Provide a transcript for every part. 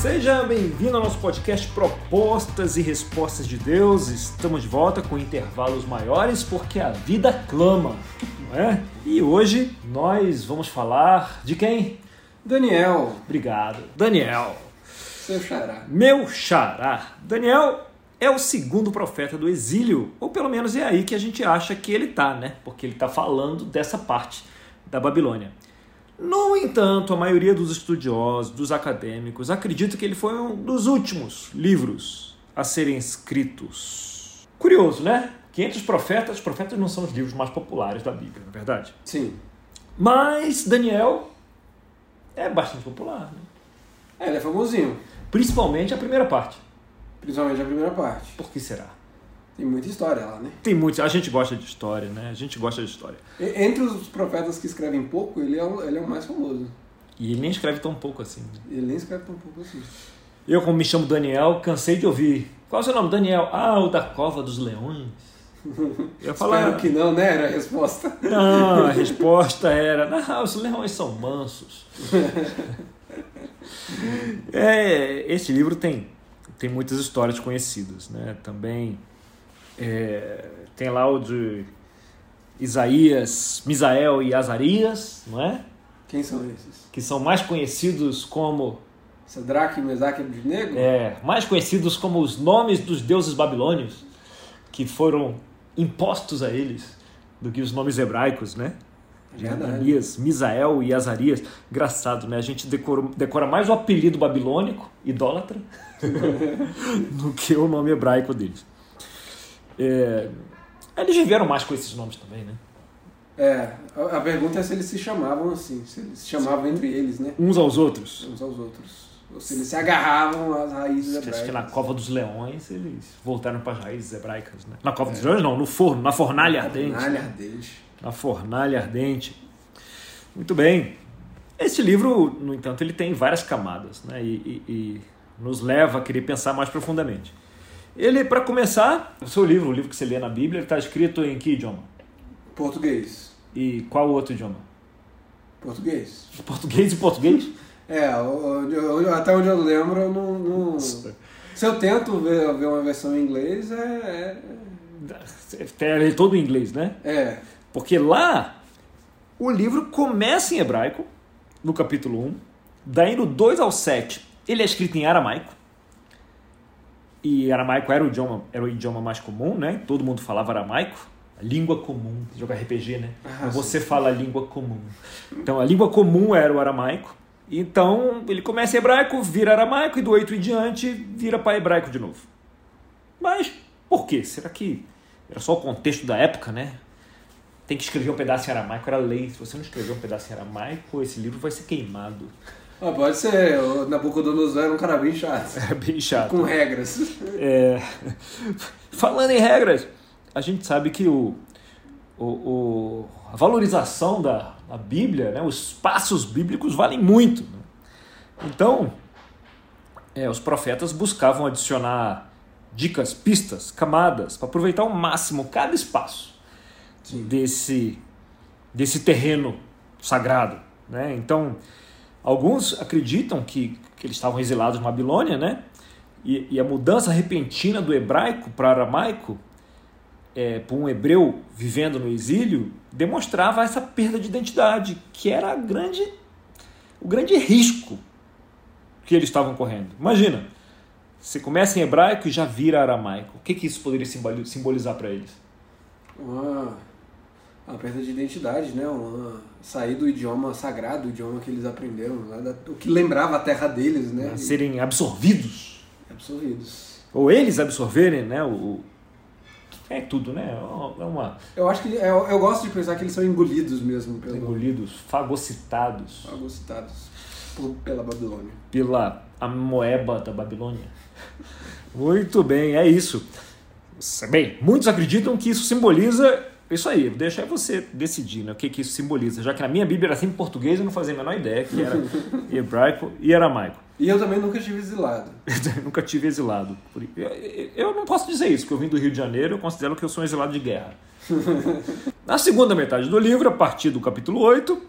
Seja bem-vindo ao nosso podcast Propostas e Respostas de Deus. Estamos de volta com intervalos maiores porque a vida clama, não é? E hoje nós vamos falar de quem? Daniel, Obrigado. Daniel. seu xará. Meu xará. Daniel é o segundo profeta do exílio, ou pelo menos é aí que a gente acha que ele tá, né? Porque ele está falando dessa parte da Babilônia. No entanto, a maioria dos estudiosos, dos acadêmicos, acredita que ele foi um dos últimos livros a serem escritos. Curioso, né? Que entre os profetas, os profetas não são os livros mais populares da Bíblia, na é verdade. Sim. Mas Daniel é bastante popular, né? É, ele é famosinho. principalmente a primeira parte. Principalmente a primeira parte. Por que será? Tem muita história lá, né? Tem muito, a gente gosta de história, né? A gente gosta de história. Entre os profetas que escrevem pouco, ele é o, ele é o mais famoso. E ele nem escreve tão pouco assim. né? Ele nem escreve tão pouco assim. Eu, como me chamo Daniel, cansei de ouvir. Qual é o seu nome? Daniel. Ah, o da Cova dos Leões. Eu falar. Espero que não, né? Era a resposta. Não, a resposta era: não, os leões são mansos. É, esse livro tem, tem muitas histórias conhecidas, né? Também é, tem lá o de Isaías, Misael e Azarias, não é? Quem são esses? Que são mais conhecidos como Sadraque, Mesaque e Abednego? é, mais conhecidos como os nomes dos deuses babilônios que foram impostos a eles do que os nomes hebraicos, né? Verdade. Ananias, Misael e Azarias. Engraçado, né? A gente decora, decora mais o apelido babilônico, idólatra, do que o nome hebraico deles. É, eles viveram mais com esses nomes também, né? É, a, a pergunta é se eles se chamavam assim, se eles se chamavam entre eles, né? Uns aos outros. Uns aos outros. Ou se eles se agarravam às raízes Acho que hebraicas. na Cova dos Leões eles voltaram para as raízes hebraicas, né? Na Cova dos Leões não, no forno, na fornalha ardente. Fornalha ardente. Na fornalha ardente. Muito bem. Esse livro, no entanto, ele tem várias camadas, né? E, e- e nos leva a querer pensar mais profundamente. Ele, para começar, o seu livro, o livro que você lê na Bíblia, está escrito em que idioma? Português. E qual outro idioma? Português. Português e português? É, até onde eu lembro, eu não, não- se eu tento ver, ver uma versão em inglês, é, É todo em inglês, né? é, é. Porque lá o livro começa em hebraico, no capítulo 1, daí no 2 ao 7 ele é escrito em aramaico. E aramaico era o idioma, era o idioma mais comum, né? Todo mundo falava aramaico, a língua comum, jogar RPG, né? Ah, você fala a língua comum. Então a língua comum era o aramaico. Então ele começa em hebraico, vira aramaico e do 8 em diante vira para hebraico de novo. Mas por quê? Será que era só o contexto da época, né? Tem que escrever um pedaço em aramaico, era lei. Se você não escrever um pedaço em aramaico, esse livro vai ser queimado. Ah, pode ser, o Nabucodonosor era um cara bem chato, É bem chato. com regras. É, Falando em regras, a gente sabe que o, o, o- a valorização da, da Bíblia, né, os passos bíblicos valem muito. né? Então, é, os profetas buscavam adicionar dicas, pistas, camadas, para aproveitar ao máximo cada espaço desse, desse terreno sagrado. Né? Então, alguns acreditam que, que eles estavam exilados na Babilônia, né? E, e a mudança repentina do hebraico para aramaico, é, para um hebreu vivendo no exílio, demonstrava essa perda de identidade, que era grande, o grande risco que eles estavam correndo. Imagina, você começa em hebraico e já vira aramaico. O que, que isso poderia simboli- simbolizar para eles? Uma, uma perda de identidade, né? Uma, sair do idioma sagrado, o idioma que eles aprenderam, lá da- o que lembrava a terra deles, né? A serem absorvidos, absorvidos. ou eles absorverem, né? O, o- é tudo, né? É uma Eu acho que eu, eu gosto de pensar que eles são engolidos mesmo pelo engolidos, fagocitados fagocitados por- pela Babilônia. pela amoeba da Babilônia. Muito bem, é isso. Bem, muitos acreditam que isso simboliza isso aí. Deixa você decidir né, o que, que isso simboliza. Já que na minha Bíblia era sempre português, eu não fazia a menor ideia que era hebraico e aramaico. E eu também nunca estive exilado. Nunca tive exilado. Eu não posso dizer isso, porque eu vim do Rio de Janeiro, eu considero que eu sou um exilado de guerra. Na segunda metade do livro, a partir do capítulo 8,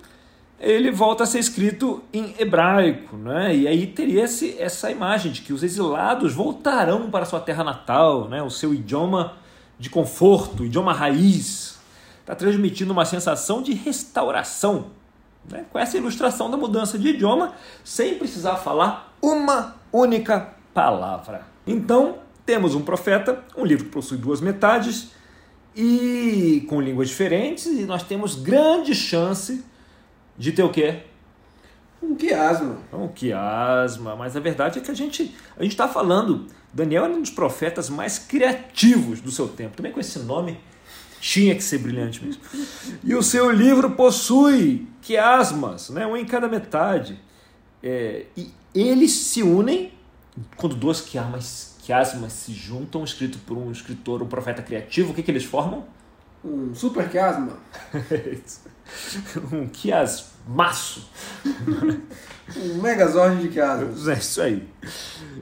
ele volta a ser escrito em hebraico, né? e aí teria esse, essa imagem de que os exilados voltarão para sua terra natal, né? o seu idioma de conforto, idioma raiz, está transmitindo uma sensação de restauração, né? com essa ilustração da mudança de idioma, sem precisar falar uma única palavra. Então, temos um profeta, um livro que possui duas metades e com línguas diferentes, e nós temos grande chance de ter o quê? Um quiasma. Um quiasma, mas a verdade é que a gente a gente está falando. Daniel é um dos profetas mais criativos do seu tempo. Também com esse nome tinha que ser brilhante mesmo. E o seu livro possui quiasmas, né? um em cada metade. É, e eles se unem quando duas quiasmas, quiasmas se juntam, escrito por um escritor, um profeta criativo. O que, que eles formam? Um super quiasma. um quiasmaço. um megazord de quiasmas. É isso aí.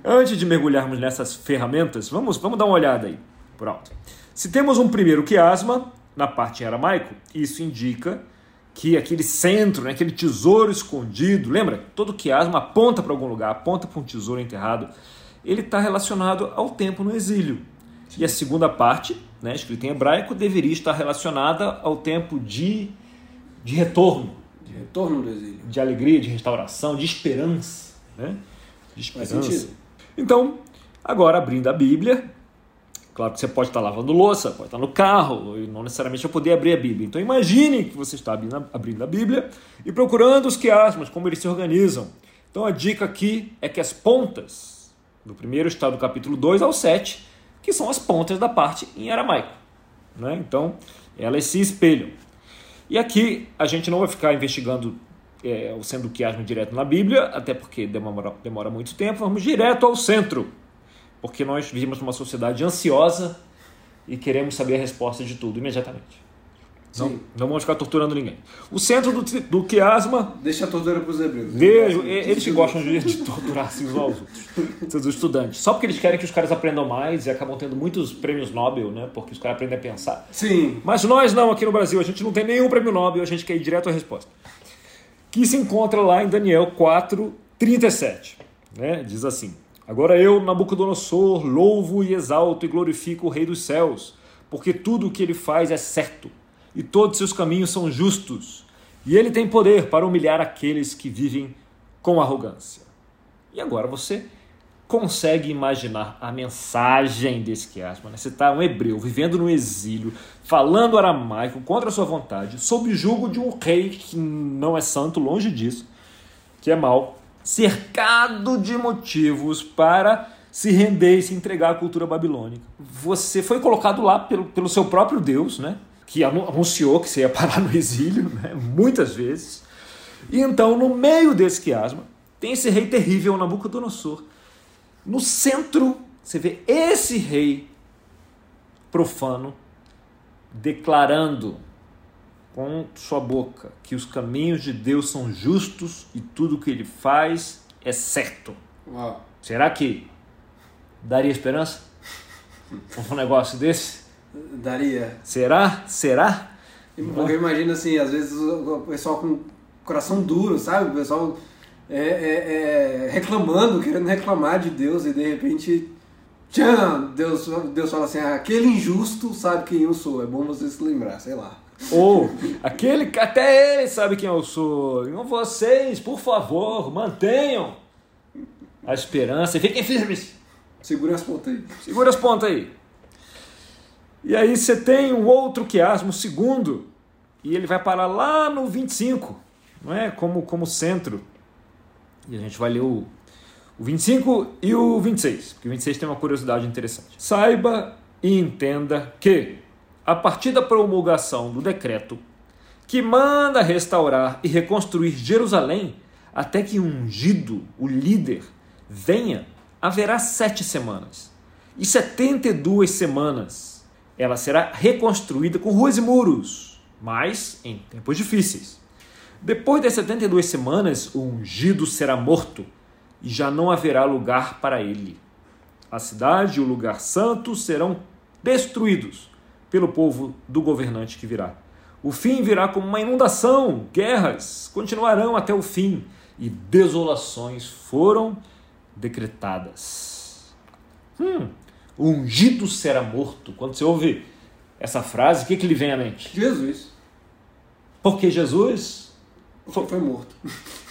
Antes de mergulharmos nessas ferramentas, vamos, vamos dar uma olhada aí. Pronto. Se temos um primeiro quiasma, na parte em aramaico, isso indica que aquele centro, né, aquele tesouro escondido, lembra? Todo quiasma aponta para algum lugar, aponta para um tesouro enterrado. Ele está relacionado ao tempo no exílio. E a segunda parte, né, escrita em hebraico, deveria estar relacionada ao tempo de, de retorno. De retorno do exílio. De alegria, de restauração, de esperança. Né? De esperança. Então, agora abrindo a Bíblia, claro que você pode estar lavando louça, pode estar no carro, e não necessariamente eu poder abrir a Bíblia. Então imagine que você está abrindo a Bíblia e procurando os quiasmas, como eles se organizam. Então a dica aqui é que as pontas, do primeiro está do capítulo 2 ao 7, que são as pontas da parte em aramaico. Né? Então, elas se espelham. E aqui a gente não vai ficar investigando é, o sendo quiasmo direto na Bíblia, até porque demora, demora muito tempo, vamos direto ao centro, porque nós vivemos numa sociedade ansiosa e queremos saber a resposta de tudo imediatamente. Não, não vamos ficar torturando ninguém. O centro do, do quiasma. Deixa a tortura para os hebreus. Vejo, eles que gostam de, de torturar assim, os outros, os estudantes. Só porque eles querem que os caras aprendam mais e acabam tendo muitos prêmios Nobel, né? Porque os caras aprendem a pensar. Sim. Mas nós não, aqui no Brasil, a gente não tem nenhum prêmio Nobel, a gente quer ir direto à resposta. Que se encontra lá em Daniel 4, 37. Né? Diz assim: Agora eu, Nabucodonosor, louvo e exalto e glorifico o Rei dos céus, porque tudo o que ele faz é certo e todos seus caminhos são justos, e ele tem poder para humilhar aqueles que vivem com arrogância. E agora você consegue imaginar a mensagem desse quiasma. Né? Você está um hebreu vivendo no exílio, falando aramaico contra a sua vontade, sob o jugo de um rei que não é santo, longe disso, que é mau, cercado de motivos para se render e se entregar à cultura babilônica. Você foi colocado lá pelo, pelo seu próprio Deus, né? Que anunciou que você ia parar no exílio, né? muitas vezes. E então, no meio desse quiasma, tem esse rei terrível, Nabucodonosor. No centro, você vê esse rei profano declarando com sua boca que os caminhos de Deus são justos e tudo que ele faz é certo. Uau. Será que daria esperança? um negócio desse? Daria. Será? Será? Porque eu imagino assim, às vezes o pessoal com coração duro, sabe? O pessoal é, é, é, reclamando, querendo reclamar de Deus e de repente. Tchan, Deus, Deus fala assim, aquele injusto sabe quem eu sou, é bom você se lembrar, sei lá. Ou aquele que até ele sabe quem eu sou. Então vocês, por favor, mantenham a esperança e fiquem firmes. Segura as pontas aí. Segura as pontas aí. E aí você tem um outro quiasmo, o segundo, e ele vai parar lá no 25, não é? Como, como centro. E a gente vai ler o, o 25 e o 26, porque o 26 tem uma curiosidade interessante. Saiba e entenda que, a partir da promulgação do decreto que manda restaurar e reconstruir Jerusalém, até que ungido, o líder, venha, haverá sete semanas. E setenta e duas semanas ela será reconstruída com ruas e muros, mas em tempos difíceis. Depois das 72 semanas, o ungido será morto e já não haverá lugar para ele. A cidade e o lugar santo serão destruídos pelo povo do governante que virá. O fim virá como uma inundação, guerras continuarão até o fim e desolações foram decretadas. Hum, o ungido será morto. Quando você ouve essa frase, o que, que lhe vem à mente? Jesus. Porque Jesus foi, foi morto.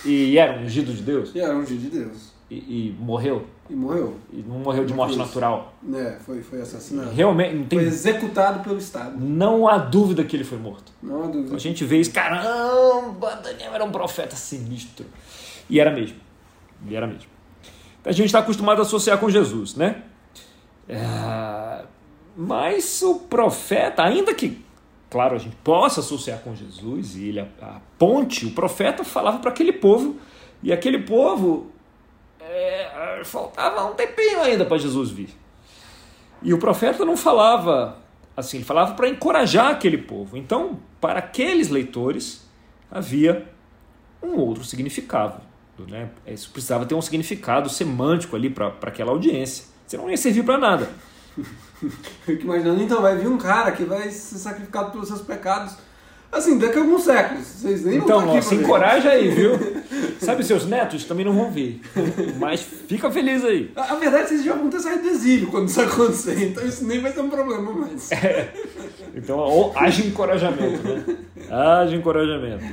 E era ungido de Deus? E era ungido de Deus. E, e, morreu? E morreu. E não morreu de morte natural? É, foi, foi assassinado. Realmente, tem... Foi executado pelo Estado. Não há dúvida que ele foi morto. Não há dúvida. A gente vê isso, caramba, Daniel era um profeta sinistro. E era mesmo. E era mesmo. A gente está acostumado a associar com Jesus, né? É... Mas o profeta, ainda que, claro, a gente possa associar com Jesus e ele aponte, o profeta falava para aquele povo e aquele povo é, faltava um tempinho ainda para Jesus vir. E o profeta não falava assim, ele falava para encorajar aquele povo. Então, para aqueles leitores, havia um outro significado. Né? Isso precisava ter um significado semântico ali para aquela audiência. Senão não ia servir para nada. Fico imaginando, então vai vir um cara que vai ser sacrificado pelos seus pecados Assim, daqui a alguns séculos. Vocês nem então, vão se encoraja aí, viu? Sabe, seus netos também não vão ver. Mas fica feliz aí. A, a verdade é que vocês já vão ter saído do exílio quando isso acontecer. Então isso nem vai ser um problema mais. É. Então, haja encorajamento, né? Haja encorajamento.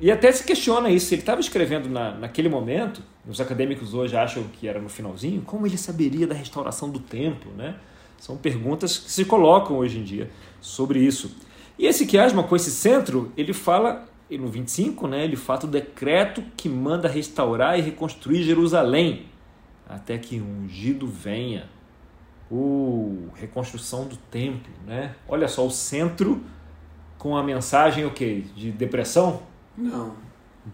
E até se questiona isso. Se ele estava escrevendo na, naquele momento, os acadêmicos hoje acham que era no finalzinho, como ele saberia da restauração do templo, né? São perguntas que se colocam hoje em dia sobre isso. E esse quiasma com esse centro, ele fala, no 25, né, ele fala o decreto que manda restaurar e reconstruir Jerusalém, até que um ungido venha. O reconstrução do templo, né? Olha só, o centro com a mensagem o quê? De depressão? Não.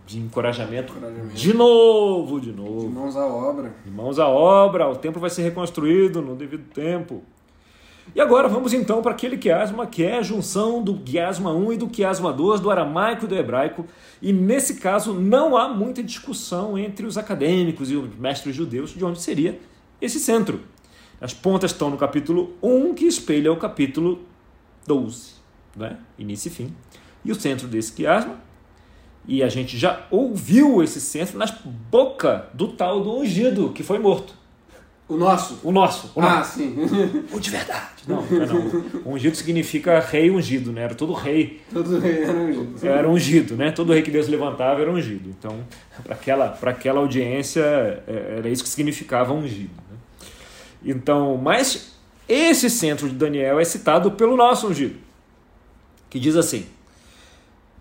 De encorajamento. encorajamento. De novo, de novo. De mãos à obra. De mãos à obra. O templo vai ser reconstruído no devido tempo. E agora vamos então para aquele quiasma que é a junção do quiasma 1 e do quiasma 2, do aramaico e do hebraico. E nesse caso não há muita discussão entre os acadêmicos e os mestres judeus de onde seria esse centro. As pontas estão no capítulo 1, que espelha o capítulo 12, né? início e fim. E o centro desse quiasma, e a gente já ouviu esse centro nas boca do tal do ungido, que foi morto. O nosso? O nosso. O ah, nosso. sim. O de verdade. Não, não. Ungido significa rei ungido, né? Era todo rei. Todo rei era ungido. Era ungido, né? Todo rei que Deus levantava era ungido. Então, para aquela, aquela audiência, é, era isso que significava ungido. Né? Então, mas esse centro de Daniel é citado pelo nosso ungido, que diz assim: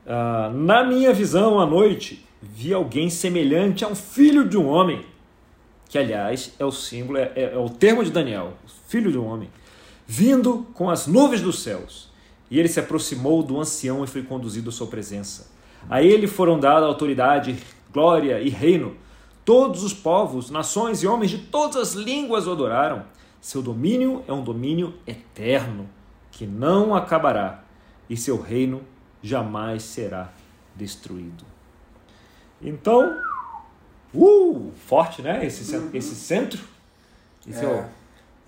ah, Na minha visão à noite, vi alguém semelhante a um filho de um homem que aliás é o símbolo, é, é, é o termo de Daniel, filho do homem, vindo com as nuvens dos céus. E ele se aproximou do ancião e foi conduzido à sua presença. A ele foram dadas autoridade, glória e reino. Todos os povos, nações e homens de todas as línguas o adoraram. Seu domínio é um domínio eterno, que não acabará, e seu reino jamais será destruído. Então, Uh, forte, né? Esse, centro, uhum. esse centro. Esse é. é o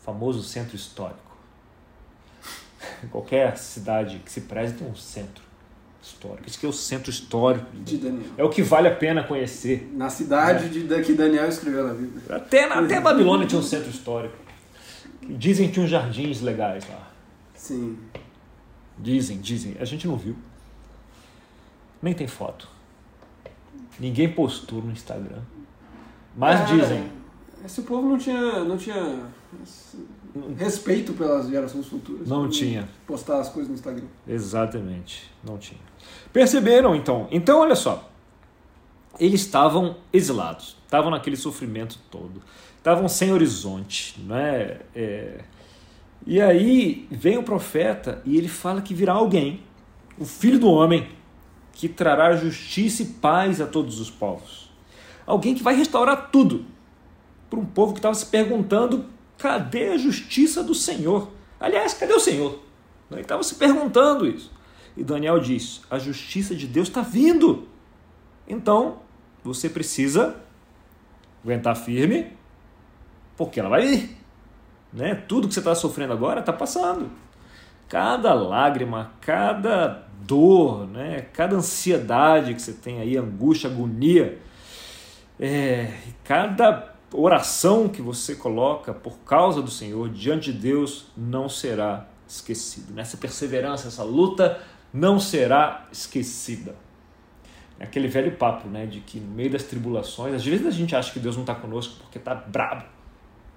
famoso centro histórico. Qualquer cidade que se preze tem um centro histórico. Esse aqui é o centro histórico de Daniel. É o que vale a pena conhecer. Na cidade é. de, que Daniel escreveu na Bíblia. Até, até a Babilônia tinha um centro histórico. Dizem que tinha uns jardins legais lá. Sim. Dizem, dizem. A gente não viu. Nem tem foto. Ninguém postou no Instagram. Mas é, dizem. Esse povo não tinha, não tinha respeito pelas gerações futuras. Não tinha. Postar as coisas no Instagram. Exatamente, não tinha. Perceberam então? Então, olha só. Eles estavam exilados, estavam naquele sofrimento todo, estavam sem horizonte, né? É... E aí vem o profeta e ele fala que virá alguém, o filho do homem, que trará justiça e paz a todos os povos. Alguém que vai restaurar tudo. Para um povo que estava se perguntando: cadê a justiça do Senhor? Aliás, cadê o Senhor? Ele estava se perguntando isso. E Daniel diz: a justiça de Deus está vindo. Então, você precisa aguentar firme, porque ela vai vir. Né? Tudo que você está sofrendo agora está passando. Cada lágrima, cada dor, né? cada ansiedade que você tem aí, angústia, agonia, é, cada oração que você coloca por causa do Senhor diante de Deus não será esquecido. Nessa perseverança, essa luta não será esquecida. É aquele velho papo, né, de que no meio das tribulações, às vezes a gente acha que Deus não está conosco porque está brabo,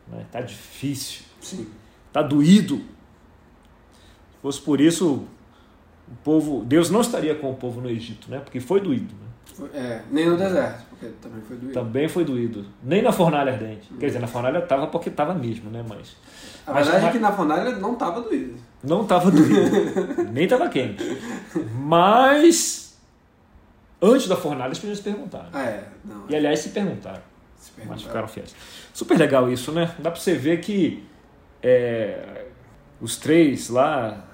né, tá difícil, está doído. Se fosse por isso, o povo, Deus não estaria com o povo no Egito, né, porque foi doído. Né? É, nem no deserto, porque também foi doído. Também foi doído. Nem na fornalha ardente. Quer dizer, na fornalha estava porque estava mesmo, né, mas A mas- verdade é mas- que na fornalha não tava doído. Não estava doído. Nem estava quente. Mas antes da fornalha as pessoas se perguntaram. Ah, é. Não, E aliás se perguntaram, se mas perguntar. ficaram fiéis. Super legal isso, né? Dá para você ver que é, os três lá,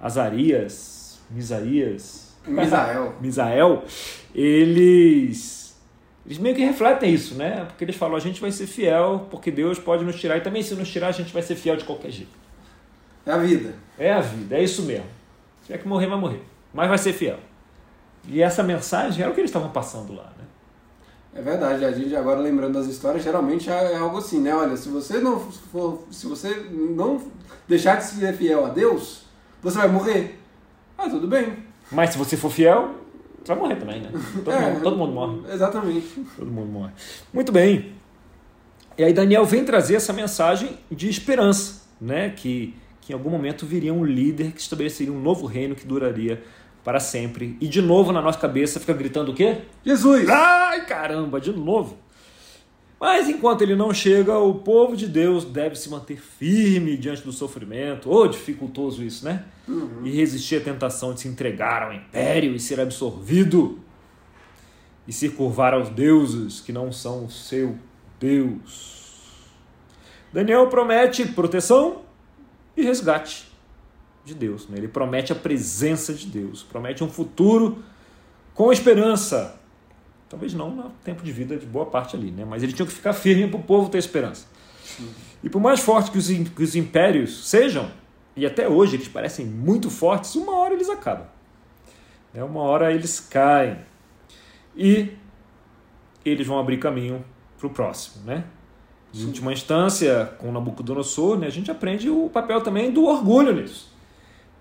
Azarias, Misaías, Misael. Misael, eles, eles meio que refletem isso, né? Porque eles falam, a gente vai ser fiel, porque Deus pode nos tirar, e também se nos tirar, a gente vai ser fiel de qualquer jeito. É a vida. É a vida, é isso mesmo. Se tiver que morrer, vai morrer. Mas vai ser fiel. E essa mensagem era o que eles estavam passando lá, né? É verdade, a gente agora lembrando das histórias, geralmente é é algo assim, né? Olha, se você não for, se você não deixar de ser fiel a Deus, você vai morrer. Ah, tudo bem. Mas se você for fiel, você vai morrer também, né? Todo, É, mundo, todo mundo morre. Exatamente. Todo mundo morre. Muito bem. E aí Daniel vem trazer essa mensagem de esperança, né? Que, que em algum momento viria um líder que estabeleceria um novo reino que duraria para sempre. E de novo na nossa cabeça fica gritando o quê? Jesus! Ai, caramba, de novo. Mas enquanto ele não chega, o povo de Deus deve se manter firme diante do sofrimento. Oh, dificultoso isso, né? E resistir à tentação de se entregar ao império e ser absorvido. E se curvar aos deuses que não são o seu Deus. Daniel promete proteção e resgate de Deus. Né? Ele promete a presença de Deus, promete um futuro com esperança. Talvez não no tempo de vida de boa parte ali, né? mas ele tinha que ficar firme para o povo ter esperança. E por mais forte que os, que os impérios sejam, e até hoje eles parecem muito fortes, uma hora eles acabam. Né? Uma hora eles caem. E eles vão abrir caminho para o próximo. Né? Em última instância, com Nabucodonosor, né, a gente aprende o papel também do orgulho nisso.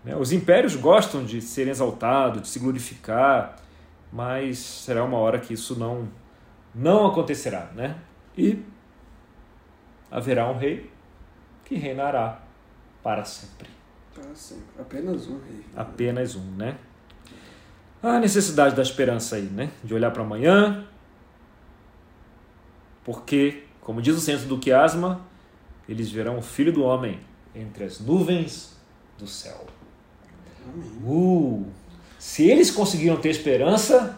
Né? Os impérios gostam de serem exaltados, de se glorificar, mas será uma hora que isso não, não acontecerá. Né? E haverá um rei que reinará para sempre. Para sempre. Apenas um rei. Apenas um, né? A necessidade da esperança aí, né? De olhar para amanhã, porque, como diz o centro do quiasma, eles verão o Filho do Homem entre as nuvens do céu. Amém. Uh, se eles conseguiram ter esperança,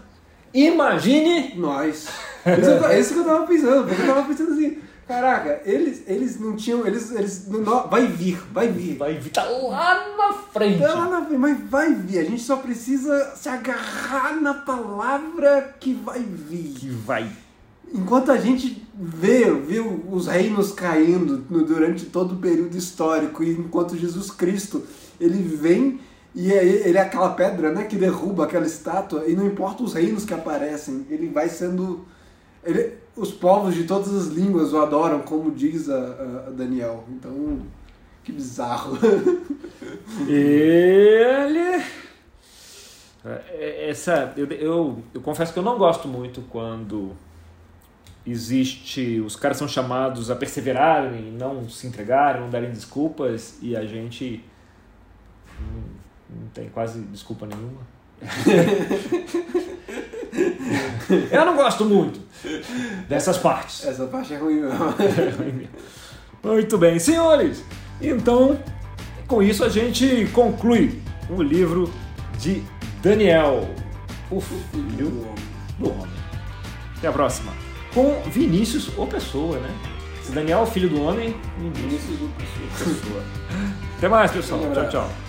imagine Nós. Isso, que eu tava pensando, porque eu tava pensando assim, caraca, eles, eles não tinham. Eles, eles, não- vai vir, vai vir. vai vir tá lá na frente. Tá lá na frente, mas vai vir. A gente só precisa se agarrar na palavra que vai vir. Que vai. Enquanto a gente vê, vê os reinos caindo durante todo o período histórico, e enquanto Jesus Cristo ele vem e é, ele é aquela pedra né, que derruba aquela estátua, e não importa os reinos que aparecem, ele vai sendo. ele- os povos de todas as línguas o adoram, como diz a, a Daniel. Então, que bizarro. Ele. É, Essa, eu, eu, eu confesso que eu não gosto muito quando existe. Os caras são chamados a perseverarem, não se entregarem, não darem desculpas e a gente não, tem quase desculpa nenhuma. eu não gosto muito dessas partes. Essa parte é ruim mesmo. Muito bem, senhores. Então, com isso a gente conclui o livro de Daniel, o filho do homem. Até a próxima. Com Vinícius ou Pessoa, né? Se Daniel é o filho do homem, Vinícius do Pessoa. Até mais, pessoal. Tchau, tchau.